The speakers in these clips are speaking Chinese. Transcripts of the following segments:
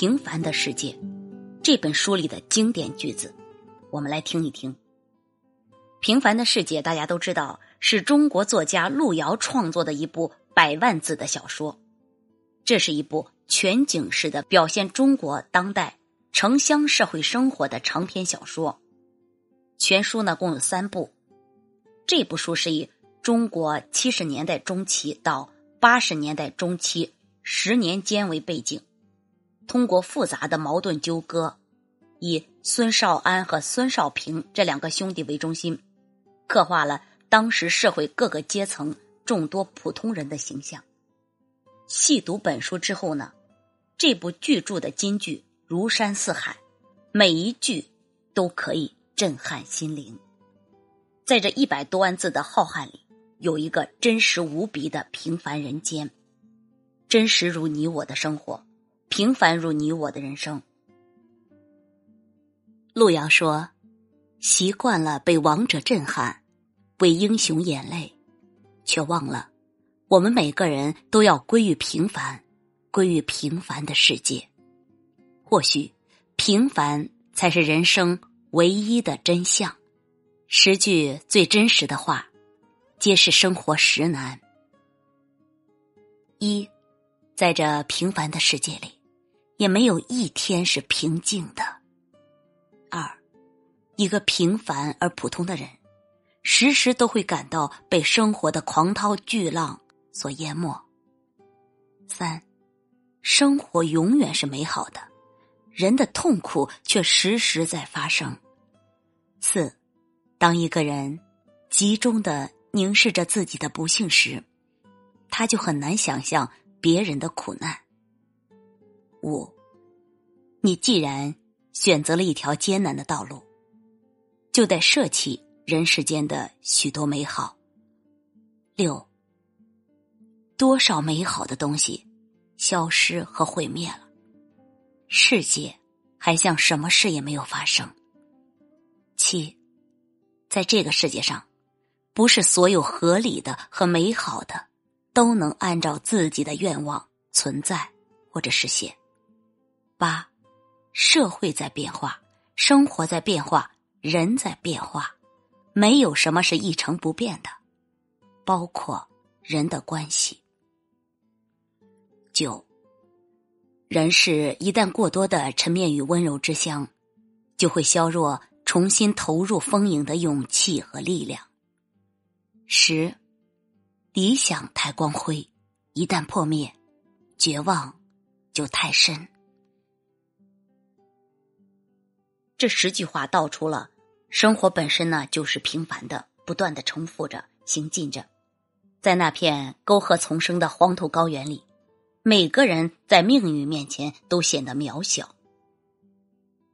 平凡的世界》这本书里的经典句子，我们来听一听。《平凡的世界》大家都知道是中国作家路遥创作的一部百万字的小说，这是一部全景式的表现中国当代城乡社会生活的长篇小说。全书呢共有三部，这部书是以中国七十年代中期到八十年代中期十年间为背景。通过复杂的矛盾纠葛，以孙少安和孙少平这两个兄弟为中心，刻画了当时社会各个阶层众多普通人的形象。细读本书之后呢，这部巨著的金句如山似海，每一句都可以震撼心灵。在这一百多万字的浩瀚里，有一个真实无比的平凡人间，真实如你我的生活。平凡如你我的人生，路遥说：“习惯了被王者震撼，为英雄眼泪，却忘了我们每个人都要归于平凡，归于平凡的世界。或许平凡才是人生唯一的真相。十句最真实的话，皆是生活实难。一，在这平凡的世界里。”也没有一天是平静的。二，一个平凡而普通的人，时时都会感到被生活的狂涛巨浪所淹没。三，生活永远是美好的，人的痛苦却时时在发生。四，当一个人集中的凝视着自己的不幸时，他就很难想象别人的苦难。五，你既然选择了一条艰难的道路，就得舍弃人世间的许多美好。六，多少美好的东西消失和毁灭了，世界还像什么事也没有发生。七，在这个世界上，不是所有合理的和美好的都能按照自己的愿望存在或者实现。八，社会在变化，生活在变化，人在变化，没有什么是一成不变的，包括人的关系。九，人是一旦过多的沉湎于温柔之乡，就会削弱重新投入丰盈的勇气和力量。十，理想太光辉，一旦破灭，绝望就太深。这十句话道出了生活本身呢就是平凡的，不断的重复着行进着，在那片沟壑丛生的黄土高原里，每个人在命运面前都显得渺小。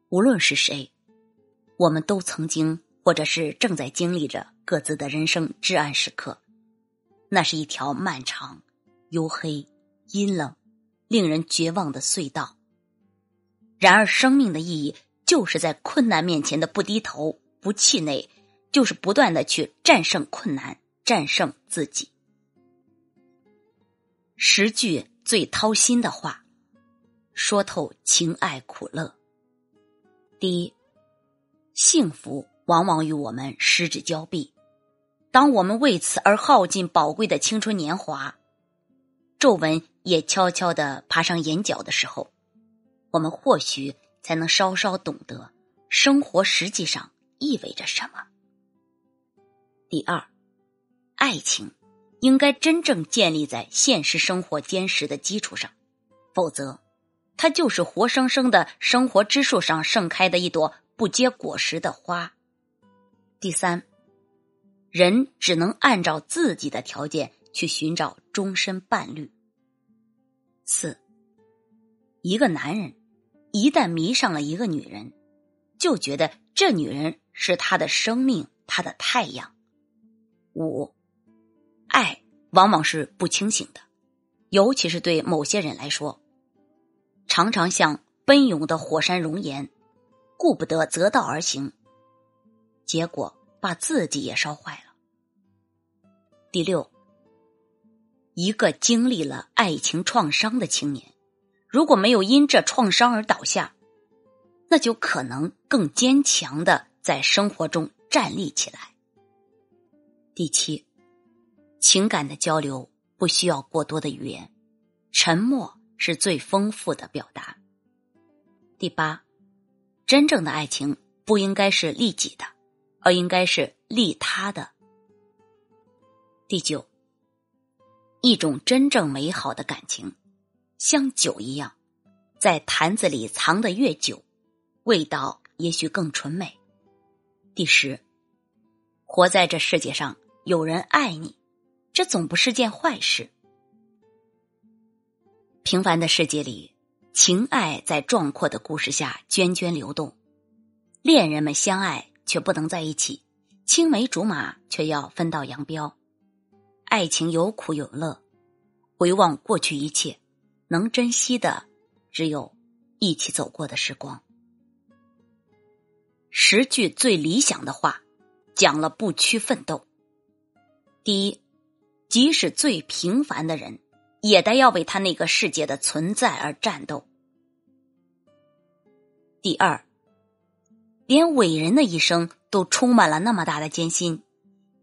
无论是谁，我们都曾经或者是正在经历着各自的人生至暗时刻，那是一条漫长、黝黑、阴冷、令人绝望的隧道。然而，生命的意义。就是在困难面前的不低头、不气馁，就是不断的去战胜困难、战胜自己。十句最掏心的话，说透情爱苦乐。第一，幸福往往与我们失之交臂，当我们为此而耗尽宝贵的青春年华，皱纹也悄悄的爬上眼角的时候，我们或许。才能稍稍懂得生活实际上意味着什么。第二，爱情应该真正建立在现实生活坚实的基础上，否则，它就是活生生的生活之树上盛开的一朵不结果实的花。第三，人只能按照自己的条件去寻找终身伴侣。四，一个男人。一旦迷上了一个女人，就觉得这女人是他的生命，他的太阳。五，爱往往是不清醒的，尤其是对某些人来说，常常像奔涌的火山熔岩，顾不得择道而行，结果把自己也烧坏了。第六，一个经历了爱情创伤的青年。如果没有因这创伤而倒下，那就可能更坚强的在生活中站立起来。第七，情感的交流不需要过多的语言，沉默是最丰富的表达。第八，真正的爱情不应该是利己的，而应该是利他的。第九，一种真正美好的感情，像酒一样，在坛子里藏得越久，味道也许更纯美。第十，活在这世界上，有人爱你，这总不是件坏事。平凡的世界里。情爱在壮阔的故事下涓涓流动，恋人们相爱却不能在一起，青梅竹马却要分道扬镳。爱情有苦有乐，回望过去一切，能珍惜的只有一起走过的时光。十句最理想的话，讲了不屈奋斗。第一，即使最平凡的人。也得要为他那个世界的存在而战斗。第二，连伟人的一生都充满了那么大的艰辛，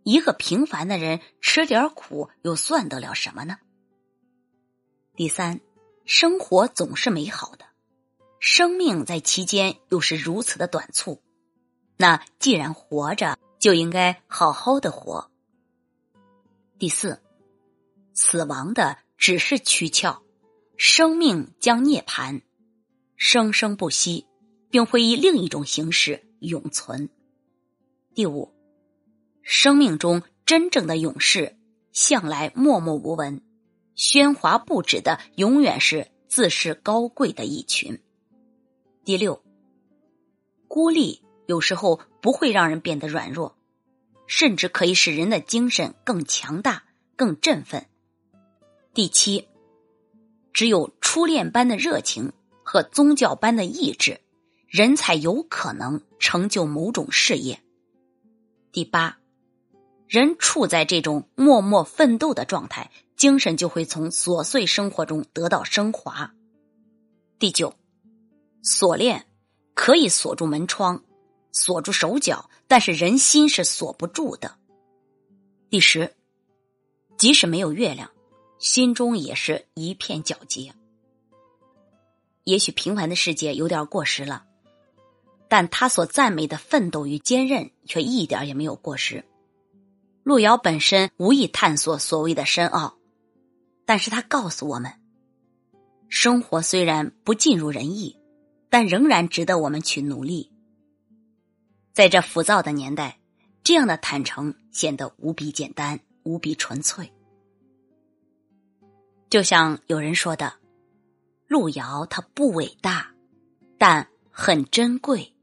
一个平凡的人吃点苦又算得了什么呢？第三，生活总是美好的，生命在其间又是如此的短促，那既然活着，就应该好好的活。第四，死亡的。只是躯壳，生命将涅槃，生生不息，并会以另一种形式永存。第五，生命中真正的勇士向来默默无闻，喧哗不止的永远是自视高贵的一群。第六，孤立有时候不会让人变得软弱，甚至可以使人的精神更强大、更振奋。第七，只有初恋般的热情和宗教般的意志，人才有可能成就某种事业。第八，人处在这种默默奋斗的状态，精神就会从琐碎生活中得到升华。第九，锁链可以锁住门窗，锁住手脚，但是人心是锁不住的。第十，即使没有月亮。心中也是一片皎洁。也许平凡的世界有点过时了，但他所赞美的奋斗与坚韧却一点也没有过时。路遥本身无意探索所谓的深奥，但是他告诉我们，生活虽然不尽如人意，但仍然值得我们去努力。在这浮躁的年代，这样的坦诚显得无比简单，无比纯粹。就像有人说的，路遥他不伟大，但很珍贵。